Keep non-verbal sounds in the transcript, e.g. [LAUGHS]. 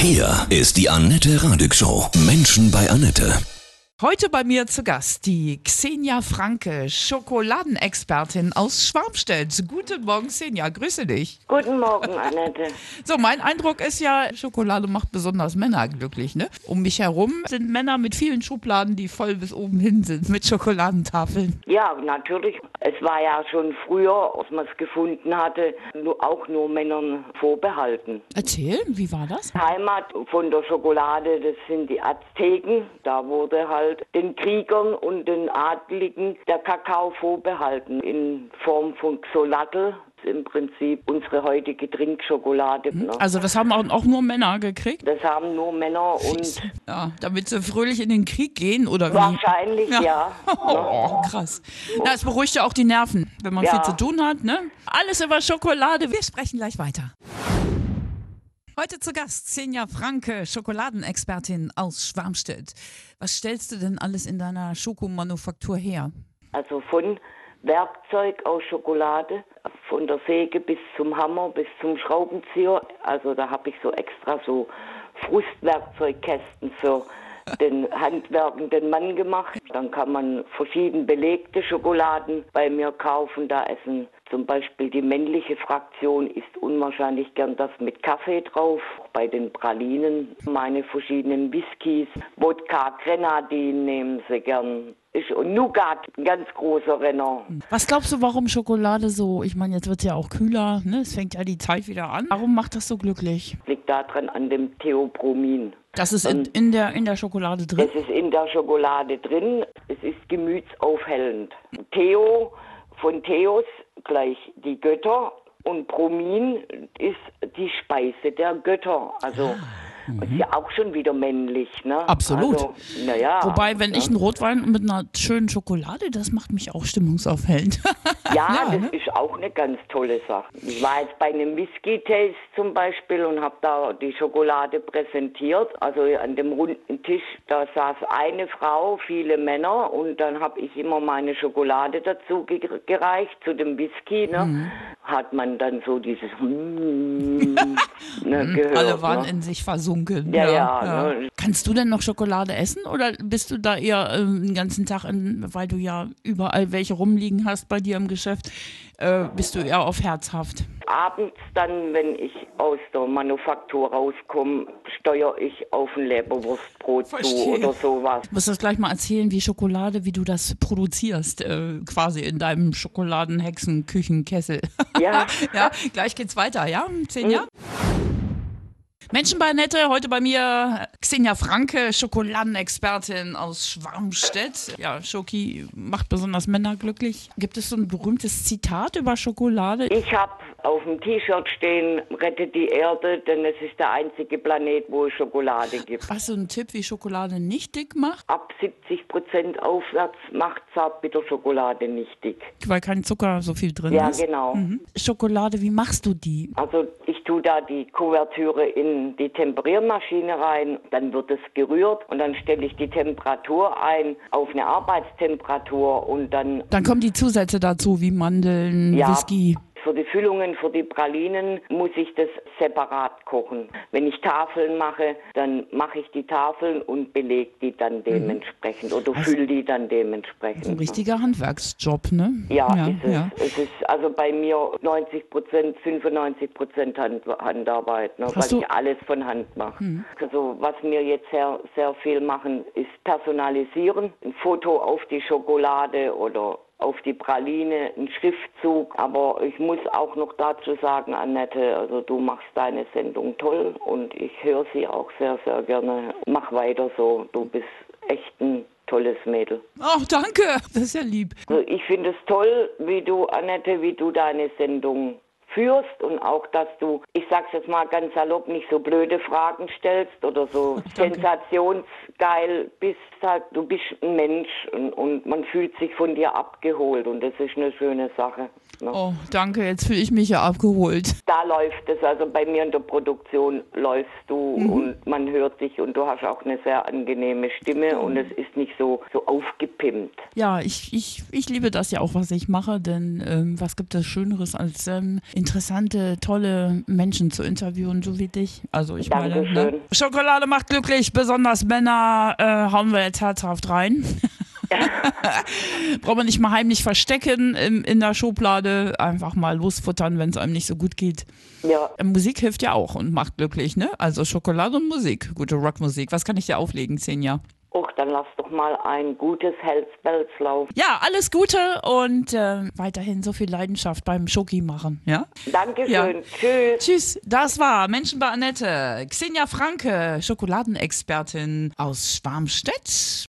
Hier ist die Annette Radig Show. Menschen bei Annette. Heute bei mir zu Gast die Xenia Franke, Schokoladenexpertin aus Schwarmstedt. Guten Morgen, Xenia, grüße dich. Guten Morgen, Annette. [LAUGHS] So, mein Eindruck ist ja, Schokolade macht besonders Männer glücklich, ne? Um mich herum sind Männer mit vielen Schubladen, die voll bis oben hin sind mit Schokoladentafeln. Ja, natürlich. Es war ja schon früher, als man es gefunden hatte, nur, auch nur Männern vorbehalten. Erzähl, wie war das? Heimat von der Schokolade, das sind die Azteken. Da wurde halt den Kriegern und den Adligen der Kakao vorbehalten in Form von Xolatl. Im Prinzip unsere heutige Trinkschokolade. Ne? Also das haben auch, nur Männer gekriegt? Das haben nur Männer und... Ja, damit sie fröhlich in den Krieg gehen oder wie? Wahrscheinlich, ja. [LAUGHS] Oh, krass. Na, es beruhigt ja auch die Nerven, wenn man Ja. viel zu tun hat, ne? Alles über Schokolade. Wir sprechen gleich weiter. Heute zu Gast Xenia Franke, Schokoladenexpertin aus Schwarmstedt. Was stellst du denn alles in deiner Schokomanufaktur her? Also von Werkzeug aus Schokolade, von der Säge bis zum Hammer, bis zum Schraubenzieher. Also da habe ich so extra so Frustwerkzeugkästen für den handwerkenden Mann gemacht. Dann kann man verschieden belegte Schokoladen bei mir kaufen. Da essen zum Beispiel die männliche Fraktion isst unwahrscheinlich gern das mit Kaffee drauf. Bei den Pralinen meine verschiedenen Whiskys, Wodka, Grenadin nehmen sie gern. Ist- Und Nougat, ein ganz großer Renner. Was glaubst du, warum Schokolade so, ich meine, jetzt wird es ja auch kühler, ne? es fängt ja die Zeit wieder an. Warum macht das so glücklich? liegt daran an dem Theopromin. Das ist in, in, der, in der Schokolade drin. Es ist in der Schokolade drin. Es ist gemütsaufhellend. Theo von Theos gleich die Götter und Bromin ist die Speise der Götter. Also ist ja auch schon wieder männlich, ne? Absolut. Also, naja. Wobei, wenn ich einen Rotwein mit einer schönen Schokolade, das macht mich auch stimmungsaufhellend. [LAUGHS] Ja, Ja, das ne? ist auch eine ganz tolle Sache. Ich war jetzt bei einem Whisky-Taste zum Beispiel und habe da die Schokolade präsentiert. Also an dem runden Tisch, da saß eine Frau, viele Männer und dann habe ich immer meine Schokolade dazu ge gereicht zu dem Whisky. Ne? Mhm. Hat man dann so dieses mm, [LAUGHS] ne, gehört. Alle waren ne? in sich versunken. Ja, ja, ne? Kannst du denn noch Schokolade essen oder bist du da eher ähm, den ganzen Tag, in, weil du ja überall welche rumliegen hast bei dir im Geschäft, äh, bist du eher auf herzhaft? Abends dann, wenn ich aus der Manufaktur rauskomme, steuere ich auf ein Leberwurstbrot zu Verstehe. oder sowas. Du musst das gleich mal erzählen, wie Schokolade, wie du das produzierst, äh, quasi in deinem Schokoladenhexenküchenkessel. Ja. [LAUGHS] ja, gleich geht's weiter, ja? Zehn Jahre? Menschen bei Nette, heute bei mir Xenia Franke, Schokoladenexpertin aus Schwarmstedt. Ja, Schoki macht besonders Männer glücklich. Gibt es so ein berühmtes Zitat über Schokolade? Ich habe auf dem T-Shirt stehen, rettet die Erde, denn es ist der einzige Planet, wo es Schokolade gibt. Hast du einen Tipp, wie Schokolade nicht dick macht? Ab 70 Prozent aufwärts macht Zartbitterschokolade nicht dick. Weil kein Zucker so viel drin Ja, ist. genau. Mhm. Schokolade, wie machst du die? Also ich tue da die Kuvertüre in die Temperiermaschine rein, dann wird es gerührt und dann stelle ich die Temperatur ein auf eine Arbeitstemperatur und dann Dann kommen die Zusätze dazu, wie Mandeln, Ja. Whisky. Die Füllungen, für die Pralinen muss ich das separat kochen. Wenn ich Tafeln mache, dann mache ich die Tafeln und belege die dann dementsprechend oder fülle die dann dementsprechend. Ein richtiger Handwerksjob, ne? Ja, ja, ist es. ja. Es ist also bei mir 90 Prozent, 95 Prozent Hand, Handarbeit, ne, weil Hast ich alles von Hand mache. Also was wir jetzt sehr, sehr viel machen, ist personalisieren. Ein Foto auf die Schokolade oder auf die Praline, ein Schriftzug. Aber ich muss auch noch dazu sagen, Annette, also du machst deine Sendung toll und ich höre sie auch sehr, sehr gerne. Mach weiter so. Du bist echt ein tolles Mädel. Oh, danke. Das ist ja lieb. Also ich finde es toll, wie du, Annette, wie du deine Sendung führst und auch, dass du, ich sag's jetzt mal ganz salopp, nicht so blöde Fragen stellst oder so [LAUGHS] Danke. sensationsgeil bist. Halt, du bist ein Mensch und, und man fühlt sich von dir abgeholt und das ist eine schöne Sache. Ne? Oh, danke. Jetzt fühle ich mich ja abgeholt. Da läuft es, also bei mir in der Produktion läufst du Mhm. und man hört dich und du hast auch eine sehr angenehme Stimme und es ist nicht so, so aufgepimpt. Ja, ich, ich, ich liebe das ja auch, was ich mache, denn ähm, was gibt es Schöneres, als ähm, in interessante, tolle Menschen zu interviewen, so wie dich. Also ich meine, ne? Dankeschön. Schokolade macht glücklich, besonders Männer äh, hauen wir jetzt herzhaft rein. [LAUGHS] Braucht man nicht mal heimlich verstecken im, in der Schublade, einfach mal losfuttern, wenn es einem nicht so gut geht. Ja, Musik hilft ja auch und macht glücklich, ne? Also Schokolade und Musik, gute Rockmusik. Was kann ich dir auflegen, Xenia? Och, dann lass doch mal ein gutes Hells-Bells laufen. Ja, alles Gute und äh, weiterhin so viel Leidenschaft beim Schoki machen, ja? Dankeschön. Ja. Tschüss. Tschüss, das war Menschen bei Annette. Xenia Franke, Schokoladenexpertin aus Schwarmstedt.